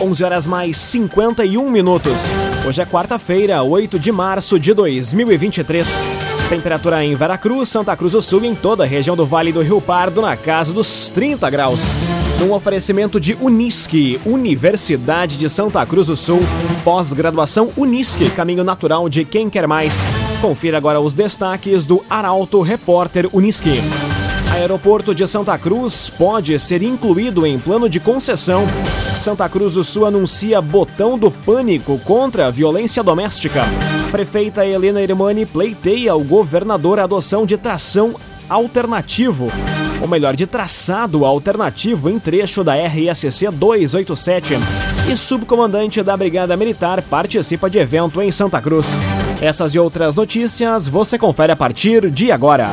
11 horas mais 51 minutos. Hoje é quarta-feira, 8 de março de 2023. Temperatura em Veracruz, Santa Cruz do Sul e em toda a região do Vale do Rio Pardo na casa dos 30 graus. Num oferecimento de Unisque, Universidade de Santa Cruz do Sul, pós-graduação Unisque, caminho natural de quem quer mais. Confira agora os destaques do Arauto Repórter Unisque. Aeroporto de Santa Cruz pode ser incluído em plano de concessão. Santa Cruz do Sul anuncia botão do pânico contra a violência doméstica. Prefeita Helena Irmani pleiteia ao governador a adoção de tração alternativo, ou melhor, de traçado alternativo em trecho da RSC 287. E subcomandante da Brigada Militar participa de evento em Santa Cruz. Essas e outras notícias você confere a partir de agora.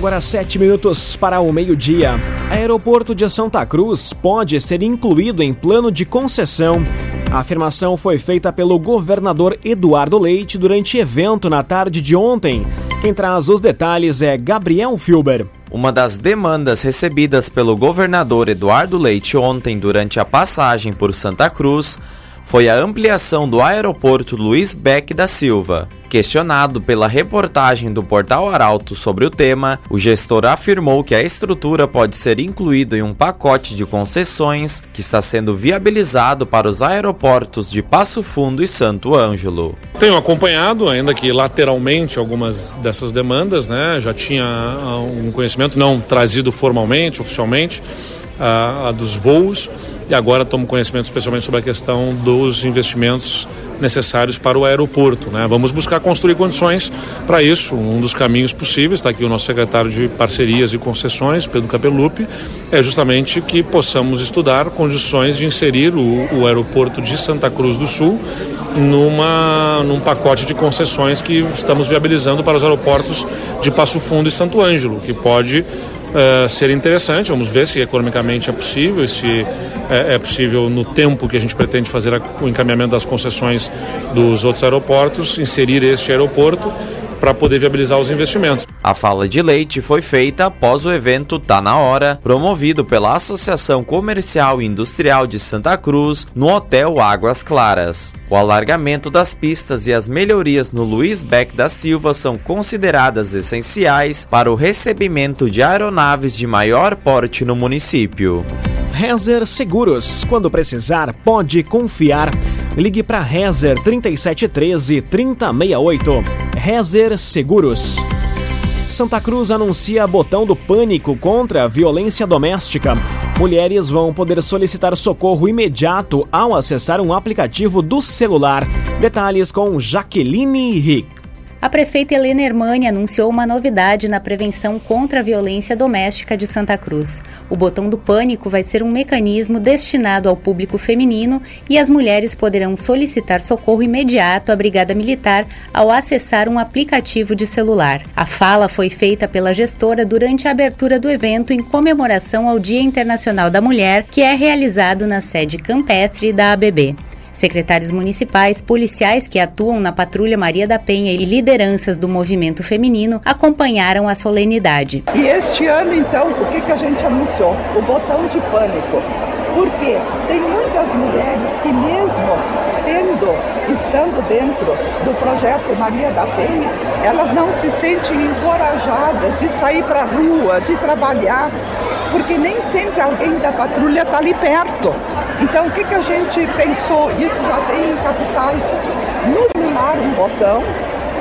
Agora sete minutos para o meio-dia. Aeroporto de Santa Cruz pode ser incluído em plano de concessão. A afirmação foi feita pelo governador Eduardo Leite durante evento na tarde de ontem. Quem traz os detalhes é Gabriel Filber. Uma das demandas recebidas pelo governador Eduardo Leite ontem durante a passagem por Santa Cruz foi a ampliação do aeroporto Luiz Beck da Silva. Questionado pela reportagem do Portal Arauto sobre o tema, o gestor afirmou que a estrutura pode ser incluída em um pacote de concessões que está sendo viabilizado para os aeroportos de Passo Fundo e Santo Ângelo. Tenho acompanhado, ainda que lateralmente, algumas dessas demandas, né? Já tinha ah, um conhecimento não trazido formalmente, oficialmente, a, a dos voos e agora tomo conhecimento especialmente sobre a questão dos investimentos necessários para o aeroporto. Né? Vamos buscar construir condições para isso. Um dos caminhos possíveis, está aqui o nosso secretário de Parcerias e Concessões, Pedro Capelupi, é justamente que possamos estudar condições de inserir o, o aeroporto de Santa Cruz do Sul numa, num pacote de concessões que estamos viabilizando para os aeroportos de Passo Fundo e Santo Ângelo, que pode uh, ser interessante. Vamos ver se economicamente é possível, se é, é possível no tempo que a gente pretende fazer a, o encaminhamento das concessões dos outros aeroportos, inserir este aeroporto para poder viabilizar os investimentos. A fala de Leite foi feita após o evento Tá na Hora, promovido pela Associação Comercial e Industrial de Santa Cruz, no Hotel Águas Claras. O alargamento das pistas e as melhorias no Luiz Beck da Silva são consideradas essenciais para o recebimento de aeronaves de maior porte no município. Rezer Seguros. Quando precisar, pode confiar. Ligue para Rezer 3713 3068. Rezer Seguros. Santa Cruz anuncia botão do pânico contra a violência doméstica. Mulheres vão poder solicitar socorro imediato ao acessar um aplicativo do celular. Detalhes com Jaqueline Rick. A prefeita Helena Hermani anunciou uma novidade na prevenção contra a violência doméstica de Santa Cruz. O botão do pânico vai ser um mecanismo destinado ao público feminino e as mulheres poderão solicitar socorro imediato à Brigada Militar ao acessar um aplicativo de celular. A fala foi feita pela gestora durante a abertura do evento em comemoração ao Dia Internacional da Mulher, que é realizado na sede campestre da ABB. Secretários municipais, policiais que atuam na Patrulha Maria da Penha e lideranças do movimento feminino acompanharam a solenidade. E este ano, então, o que, que a gente anunciou? O botão de pânico. Porque tem muitas mulheres que mesmo tendo, estando dentro do projeto Maria da Penha, elas não se sentem encorajadas de sair para a rua, de trabalhar, porque nem sempre alguém da patrulha está ali perto. Então o que, que a gente pensou? Isso já tem em capitais, nos minar um botão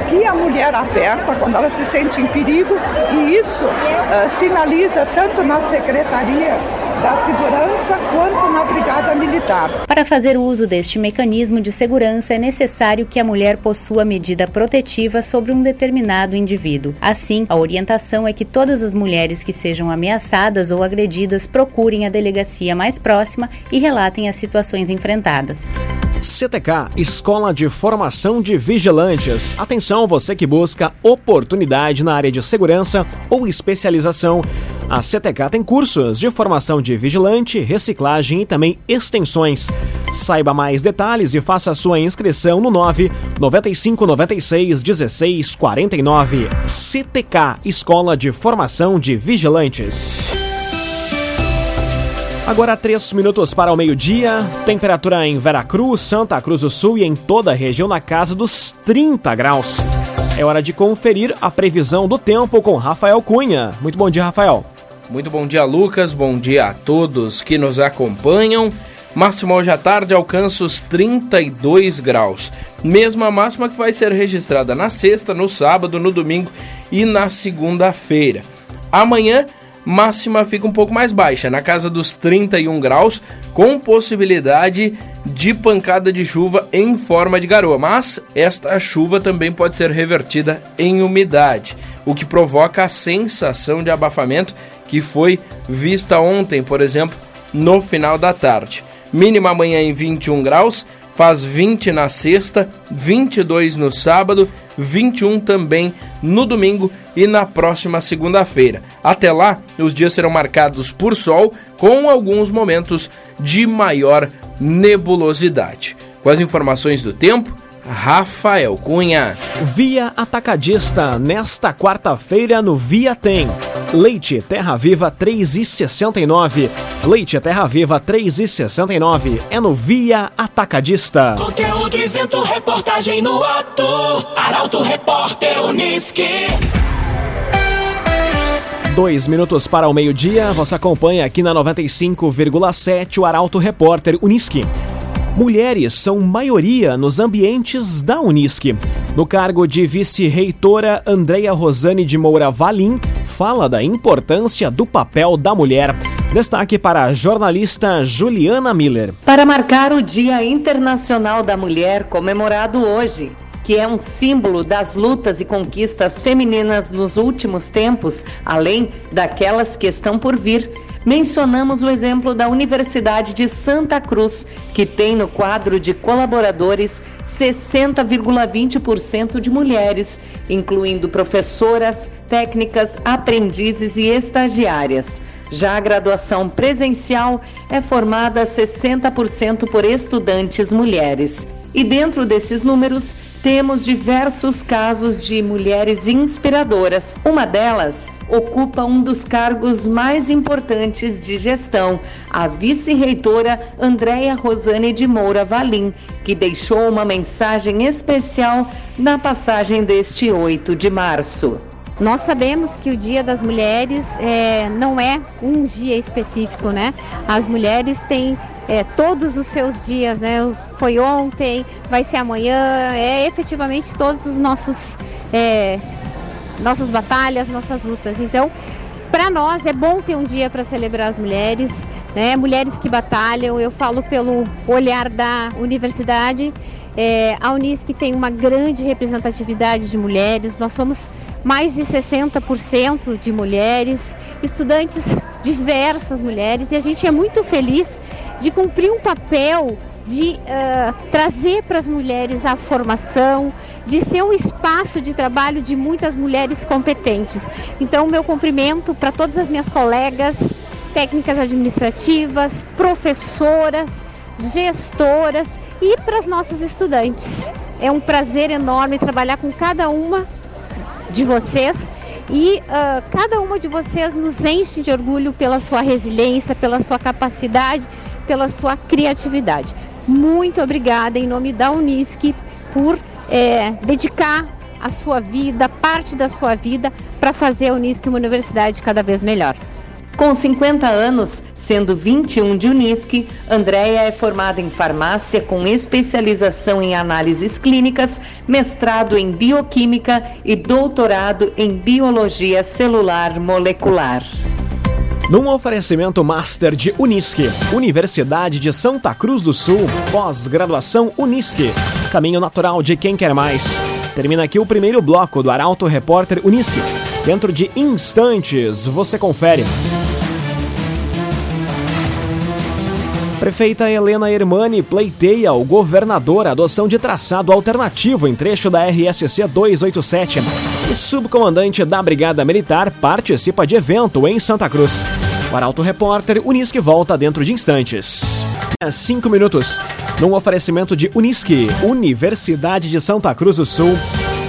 que a mulher aperta quando ela se sente em perigo e isso uh, sinaliza tanto na secretaria da segurança quanto na Brigada Militar. Para fazer uso deste mecanismo de segurança, é necessário que a mulher possua medida protetiva sobre um determinado indivíduo. Assim, a orientação é que todas as mulheres que sejam ameaçadas ou agredidas procurem a delegacia mais próxima e relatem as situações enfrentadas. CTK, Escola de Formação de Vigilantes. Atenção, você que busca oportunidade na área de segurança ou especialização. A CTK tem cursos de formação de vigilante, reciclagem e também extensões. Saiba mais detalhes e faça sua inscrição no 9 95 96 16 49. CTK, Escola de Formação de Vigilantes. Agora, três minutos para o meio-dia. Temperatura em Veracruz, Santa Cruz do Sul e em toda a região na casa dos 30 graus. É hora de conferir a previsão do tempo com Rafael Cunha. Muito bom dia, Rafael. Muito bom dia, Lucas. Bom dia a todos que nos acompanham. Máxima hoje à tarde alcança os 32 graus. Mesma máxima que vai ser registrada na sexta, no sábado, no domingo e na segunda-feira. Amanhã máxima fica um pouco mais baixa, na casa dos 31 graus, com possibilidade de pancada de chuva em forma de garoa, mas esta chuva também pode ser revertida em umidade, o que provoca a sensação de abafamento que foi vista ontem, por exemplo, no final da tarde. Mínima amanhã em 21 graus, faz 20 na sexta, 22 no sábado, 21 também no domingo e na próxima segunda-feira. Até lá, os dias serão marcados por sol, com alguns momentos de maior nebulosidade. Com as informações do tempo, Rafael Cunha. Via Atacadista, nesta quarta-feira no Via Tem. Leite Terra Viva 3,69. Leite Terra Viva 3,69. É no Via Atacadista. Conteúdo isento, reportagem no ato. Arauto Repórter Uniski. Dois minutos para o meio-dia, você acompanha aqui na 95,7 o Arauto Repórter Uniski. Mulheres são maioria nos ambientes da Unisc. No cargo de vice-reitora, Andreia Rosane de Moura Valim fala da importância do papel da mulher. Destaque para a jornalista Juliana Miller. Para marcar o Dia Internacional da Mulher, comemorado hoje, que é um símbolo das lutas e conquistas femininas nos últimos tempos, além daquelas que estão por vir mencionamos o exemplo da Universidade de Santa Cruz, que tem no quadro de colaboradores 60,20% de mulheres, incluindo professoras, técnicas, aprendizes e estagiárias. Já a graduação presencial é formada 60% por estudantes mulheres. E dentro desses números, temos diversos casos de mulheres inspiradoras. Uma delas ocupa um dos cargos mais importantes de gestão, a vice-reitora Andréia Rosane de Moura Valim, que deixou uma mensagem especial na passagem deste 8 de março. Nós sabemos que o Dia das Mulheres é, não é um dia específico, né? As mulheres têm é, todos os seus dias, né? Foi ontem, vai ser amanhã, é efetivamente todos os nossos é, nossas batalhas, nossas lutas. Então, para nós é bom ter um dia para celebrar as mulheres, né? Mulheres que batalham. Eu falo pelo olhar da universidade é, a Unisc tem uma grande representatividade de mulheres, nós somos mais de 60% de mulheres, estudantes diversas mulheres, e a gente é muito feliz de cumprir um papel de uh, trazer para as mulheres a formação, de ser um espaço de trabalho de muitas mulheres competentes. Então, meu cumprimento para todas as minhas colegas, técnicas administrativas, professoras, gestoras e para as nossas estudantes. É um prazer enorme trabalhar com cada uma de vocês e uh, cada uma de vocês nos enche de orgulho pela sua resiliência, pela sua capacidade, pela sua criatividade. Muito obrigada em nome da Unisc por é, dedicar a sua vida, parte da sua vida, para fazer a Unisc uma universidade cada vez melhor. Com 50 anos, sendo 21 de Unisque, Andréia é formada em farmácia com especialização em análises clínicas, mestrado em bioquímica e doutorado em biologia celular molecular. Num oferecimento Master de Unisque, Universidade de Santa Cruz do Sul, pós-graduação Unisque, caminho natural de quem quer mais. Termina aqui o primeiro bloco do Arauto Repórter Unisque. Dentro de instantes, você confere. Prefeita Helena Hermani pleiteia ao governador a adoção de traçado alternativo em trecho da RSC 287. O subcomandante da Brigada Militar participa de evento em Santa Cruz. O Arauto Repórter Unisque volta dentro de instantes. É cinco minutos. Num oferecimento de Unisque, Universidade de Santa Cruz do Sul.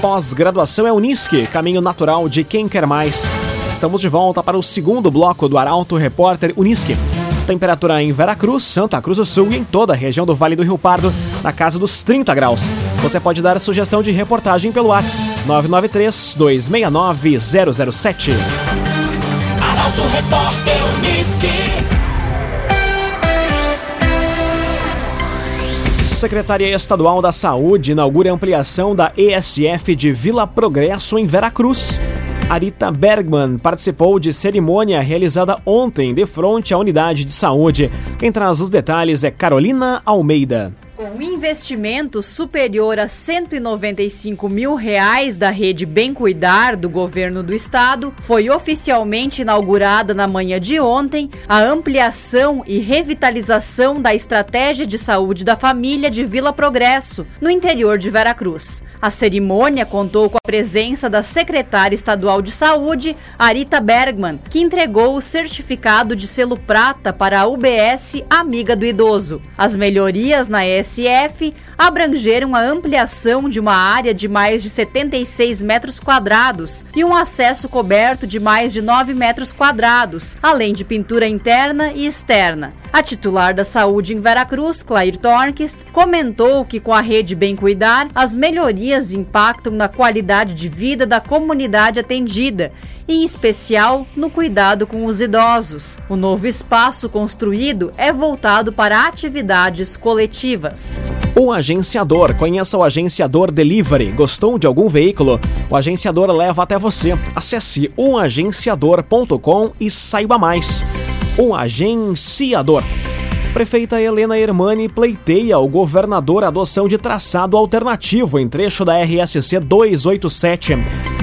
Pós-graduação é Unisque, caminho natural de quem quer mais. Estamos de volta para o segundo bloco do Arauto Repórter Unisque. Temperatura em Veracruz, Santa Cruz do Sul e em toda a região do Vale do Rio Pardo, na casa dos 30 graus. Você pode dar sugestão de reportagem pelo WhatsApp 993 269 007. Arauto Repórter Unisque. Secretaria Estadual da Saúde inaugura ampliação da ESF de Vila Progresso em Veracruz. Arita Bergman participou de cerimônia realizada ontem de frente à unidade de saúde. Quem traz os detalhes é Carolina Almeida. Com investimento superior a 195 mil reais da rede Bem Cuidar do governo do estado, foi oficialmente inaugurada na manhã de ontem a ampliação e revitalização da estratégia de saúde da família de Vila Progresso, no interior de Veracruz. A cerimônia contou com presença da secretária estadual de saúde, Arita Bergman, que entregou o certificado de selo prata para a UBS Amiga do Idoso. As melhorias na S SF abrangeram a ampliação de uma área de mais de 76 metros quadrados e um acesso coberto de mais de 9 metros quadrados, além de pintura interna e externa. A titular da saúde em Veracruz, Claire Tornquist, comentou que com a rede Bem Cuidar, as melhorias impactam na qualidade de vida da comunidade atendida em especial no cuidado com os idosos. O novo espaço construído é voltado para atividades coletivas. O agenciador. Conheça o agenciador Delivery. Gostou de algum veículo? O agenciador leva até você. Acesse oagenciador.com e saiba mais. O agenciador. Prefeita Helena Hermani pleiteia ao governador a adoção de traçado alternativo em trecho da RSC 287.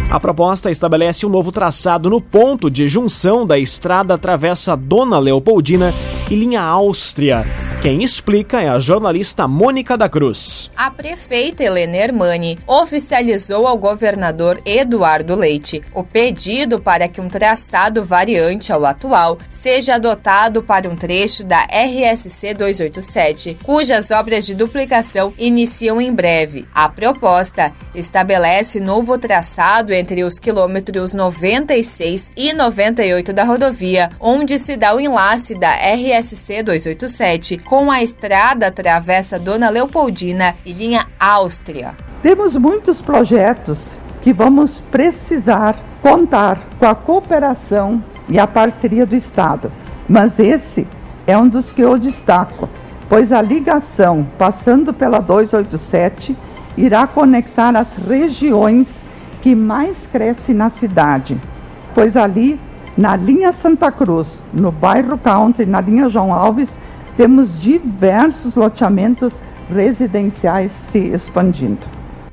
A proposta estabelece um novo traçado no ponto de junção da estrada Travessa Dona Leopoldina e linha Áustria. Quem explica é a jornalista Mônica da Cruz. A prefeita Helena Hermani oficializou ao governador Eduardo Leite o pedido para que um traçado variante ao atual seja adotado para um trecho da RSC 287, cujas obras de duplicação iniciam em breve. A proposta estabelece novo traçado entre os quilômetros 96 e 98 da rodovia, onde se dá o enlace da RSC 287 com a estrada Travessa Dona Leopoldina e linha Áustria. Temos muitos projetos que vamos precisar contar com a cooperação e a parceria do Estado, mas esse é um dos que eu destaco, pois a ligação passando pela 287 irá conectar as regiões que mais crescem na cidade, pois ali na linha Santa Cruz, no bairro Country, na linha João Alves, temos diversos loteamentos residenciais se expandindo.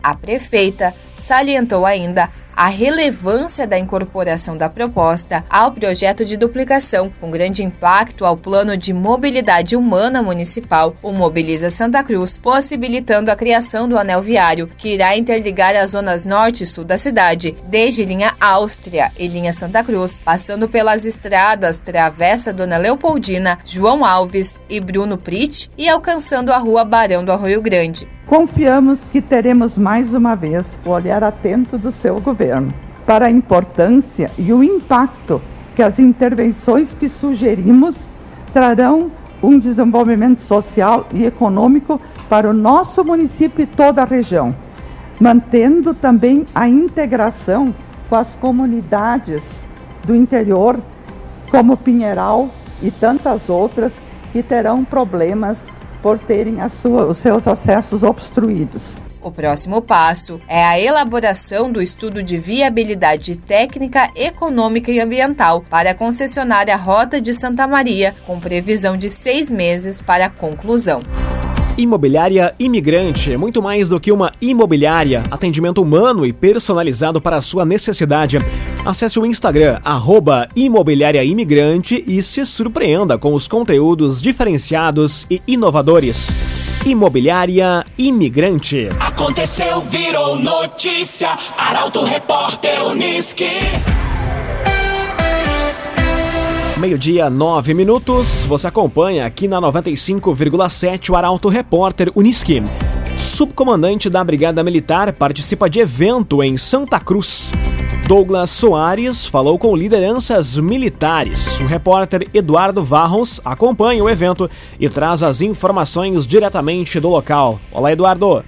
A prefeita salientou ainda a relevância da incorporação da proposta ao projeto de duplicação, com grande impacto ao plano de mobilidade humana municipal, o Mobiliza Santa Cruz, possibilitando a criação do anel viário, que irá interligar as zonas norte e sul da cidade, desde linha Áustria e linha Santa Cruz, passando pelas estradas Travessa Dona Leopoldina, João Alves e Bruno Prit e alcançando a rua Barão do Arroio Grande. Confiamos que teremos mais uma vez o olhar atento do seu governo para a importância e o impacto que as intervenções que sugerimos trarão um desenvolvimento social e econômico para o nosso município e toda a região, mantendo também a integração com as comunidades do interior, como Pinheiral e tantas outras que terão problemas por terem sua, os seus acessos obstruídos. O próximo passo é a elaboração do estudo de viabilidade técnica, econômica e ambiental para a concessionária Rota de Santa Maria, com previsão de seis meses para a conclusão. Imobiliária Imigrante é muito mais do que uma imobiliária, atendimento humano e personalizado para a sua necessidade. Acesse o Instagram, arroba Imobiliária Imigrante e se surpreenda com os conteúdos diferenciados e inovadores. Imobiliária Imigrante. Aconteceu, virou notícia. Arauto Repórter Uniski. Meio-dia, nove minutos. Você acompanha aqui na 95,7 o Arauto Repórter Uniski. Subcomandante da Brigada Militar participa de evento em Santa Cruz. Douglas Soares falou com lideranças militares. O repórter Eduardo Varros acompanha o evento e traz as informações diretamente do local. Olá, Eduardo.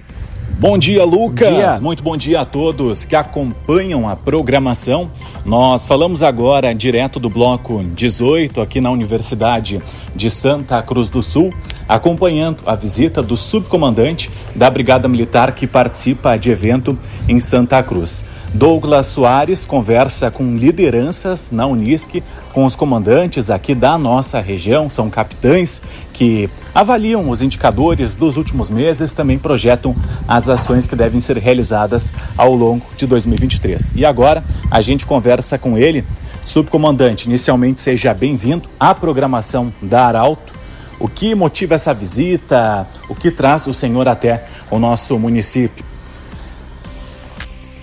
Bom dia, Lucas. Bom dia. Muito bom dia a todos que acompanham a programação. Nós falamos agora direto do bloco 18 aqui na Universidade de Santa Cruz do Sul, acompanhando a visita do subcomandante da Brigada Militar que participa de evento em Santa Cruz. Douglas Soares conversa com lideranças na Unisc, com os comandantes aqui da nossa região, são capitães que avaliam os indicadores dos últimos meses, também projetam as ações que devem ser realizadas ao longo de 2023. E agora a gente conversa com ele, subcomandante. Inicialmente, seja bem-vindo à programação da Arauto. O que motiva essa visita? O que traz o senhor até o nosso município?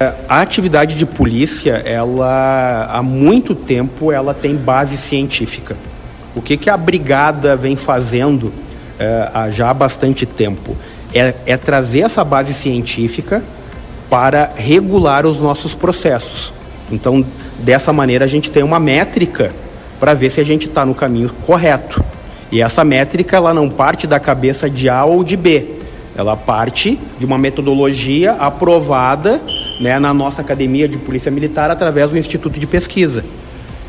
É, a atividade de polícia, ela há muito tempo ela tem base científica. O que, que a brigada vem fazendo é, há já há bastante tempo é, é trazer essa base científica para regular os nossos processos. Então, dessa maneira, a gente tem uma métrica para ver se a gente está no caminho correto. E essa métrica ela não parte da cabeça de A ou de B. Ela parte de uma metodologia aprovada né, na nossa academia de polícia militar através do Instituto de Pesquisa,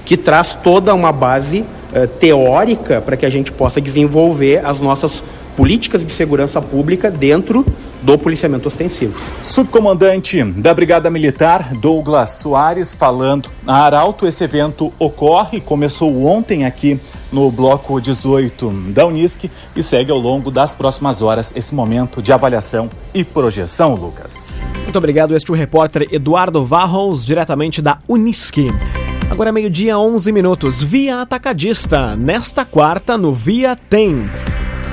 que traz toda uma base uh, teórica para que a gente possa desenvolver as nossas políticas de segurança pública dentro do policiamento ostensivo. Subcomandante da Brigada Militar, Douglas Soares, falando a Arauto. Esse evento ocorre, começou ontem aqui no bloco 18 da Unisc e segue ao longo das próximas horas esse momento de avaliação e projeção, Lucas. Muito obrigado. Este é o repórter Eduardo Varros, diretamente da Unisc. Agora é meio-dia, 11 minutos. Via Atacadista. Nesta quarta, no Via Tem.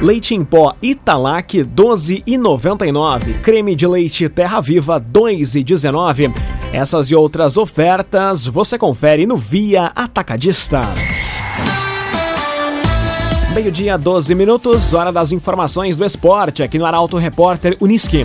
Leite em pó Italac 12,99. Creme de leite Terra Viva 2,19. Essas e outras ofertas você confere no Via Atacadista. Meio-dia, 12 minutos, hora das informações do esporte aqui no Arauto Repórter Uniski.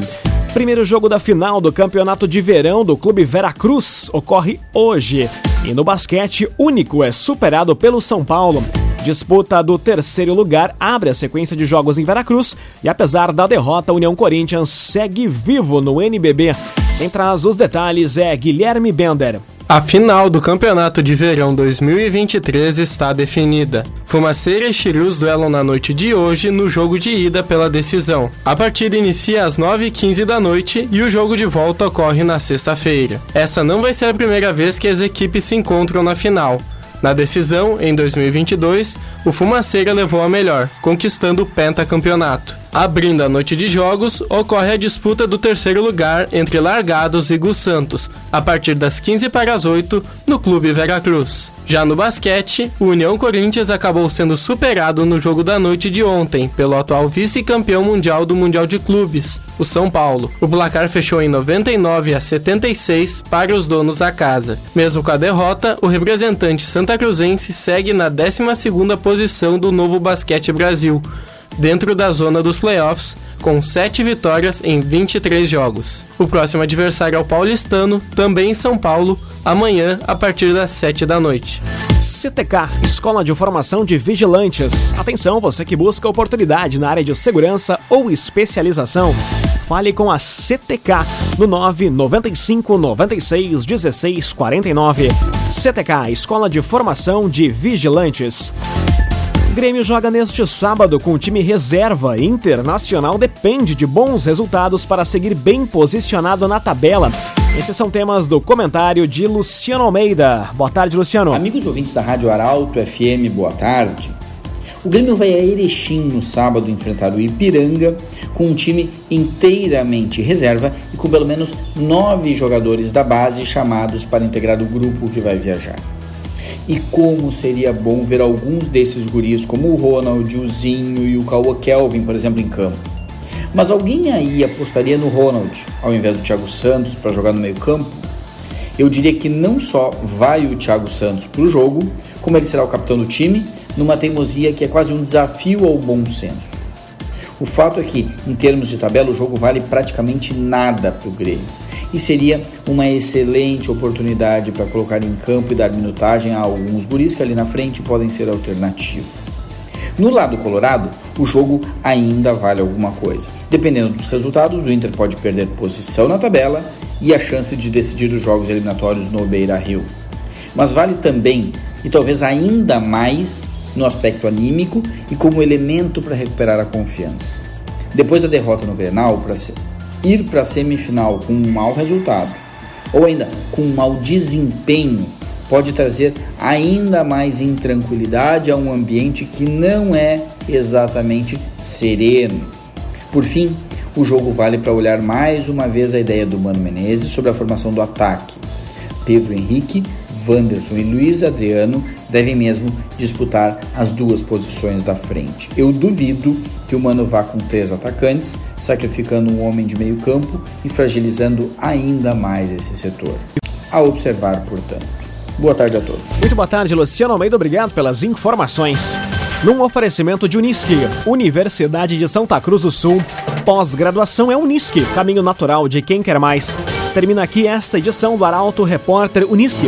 Primeiro jogo da final do Campeonato de Verão do Clube Veracruz ocorre hoje. E no basquete, único é superado pelo São Paulo. Disputa do terceiro lugar abre a sequência de jogos em Veracruz e apesar da derrota, a União Corinthians segue vivo no NBB. Quem traz os detalhes é Guilherme Bender. A final do Campeonato de Verão 2023 está definida. Fumaceira e Chirus duelam na noite de hoje no jogo de ida pela decisão. A partida inicia às 9h15 da noite e o jogo de volta ocorre na sexta-feira. Essa não vai ser a primeira vez que as equipes se encontram na final. Na decisão, em 2022, o Fumaceira levou a melhor, conquistando o pentacampeonato. Abrindo a noite de jogos, ocorre a disputa do terceiro lugar entre Largados e Gus Santos, a partir das 15 para as 8, no Clube Veracruz. Já no basquete, o União Corinthians acabou sendo superado no jogo da noite de ontem pelo atual vice-campeão mundial do Mundial de Clubes, o São Paulo. O placar fechou em 99 a 76 para os donos da casa. Mesmo com a derrota, o representante santa cruzense segue na 12ª posição do Novo Basquete Brasil, dentro da zona dos playoffs, com 7 vitórias em 23 jogos. O próximo adversário é o paulistano, também em São Paulo, amanhã a partir das 7 da noite. CTK, Escola de Formação de Vigilantes. Atenção, você que busca oportunidade na área de segurança ou especialização. Fale com a CTK no 995 96 16 49. CTK, Escola de Formação de Vigilantes. Grêmio joga neste sábado com o time reserva. Internacional depende de bons resultados para seguir bem posicionado na tabela. Esses são temas do comentário de Luciano Almeida. Boa tarde, Luciano. Amigos ouvintes da Rádio Arauto FM, boa tarde. O Grêmio vai a Erechim no sábado enfrentar o Ipiranga com um time inteiramente reserva e com pelo menos nove jogadores da base chamados para integrar o grupo que vai viajar. E como seria bom ver alguns desses guris, como o Ronald, o Zinho e o Cauã Kelvin, por exemplo, em campo. Mas alguém aí apostaria no Ronald ao invés do Thiago Santos para jogar no meio-campo? Eu diria que não só vai o Thiago Santos para o jogo, como ele será o capitão do time, numa teimosia que é quase um desafio ao bom senso. O fato é que, em termos de tabela, o jogo vale praticamente nada para o Grêmio e seria uma excelente oportunidade para colocar em campo e dar minutagem a alguns guris que ali na frente podem ser alternativos. No lado colorado, o jogo ainda vale alguma coisa. Dependendo dos resultados, o Inter pode perder posição na tabela e a chance de decidir os jogos eliminatórios no Beira-Rio. Mas vale também, e talvez ainda mais, no aspecto anímico e como elemento para recuperar a confiança. Depois da derrota no Grenal, ir para a semifinal com um mau resultado ou ainda com um mau desempenho pode trazer ainda mais intranquilidade a um ambiente que não é exatamente sereno. Por fim, o jogo vale para olhar mais uma vez a ideia do Mano Menezes sobre a formação do ataque. Pedro Henrique, Wanderson e Luiz Adriano devem mesmo disputar as duas posições da frente. Eu duvido que o Mano vá com três atacantes, sacrificando um homem de meio campo e fragilizando ainda mais esse setor. A observar, portanto. Boa tarde a todos. Muito boa tarde, Luciano Almeida. Obrigado pelas informações. Num oferecimento de Unisque, Universidade de Santa Cruz do Sul, pós-graduação é Unisque, caminho natural de quem quer mais. Termina aqui esta edição do Arauto Repórter Unisque.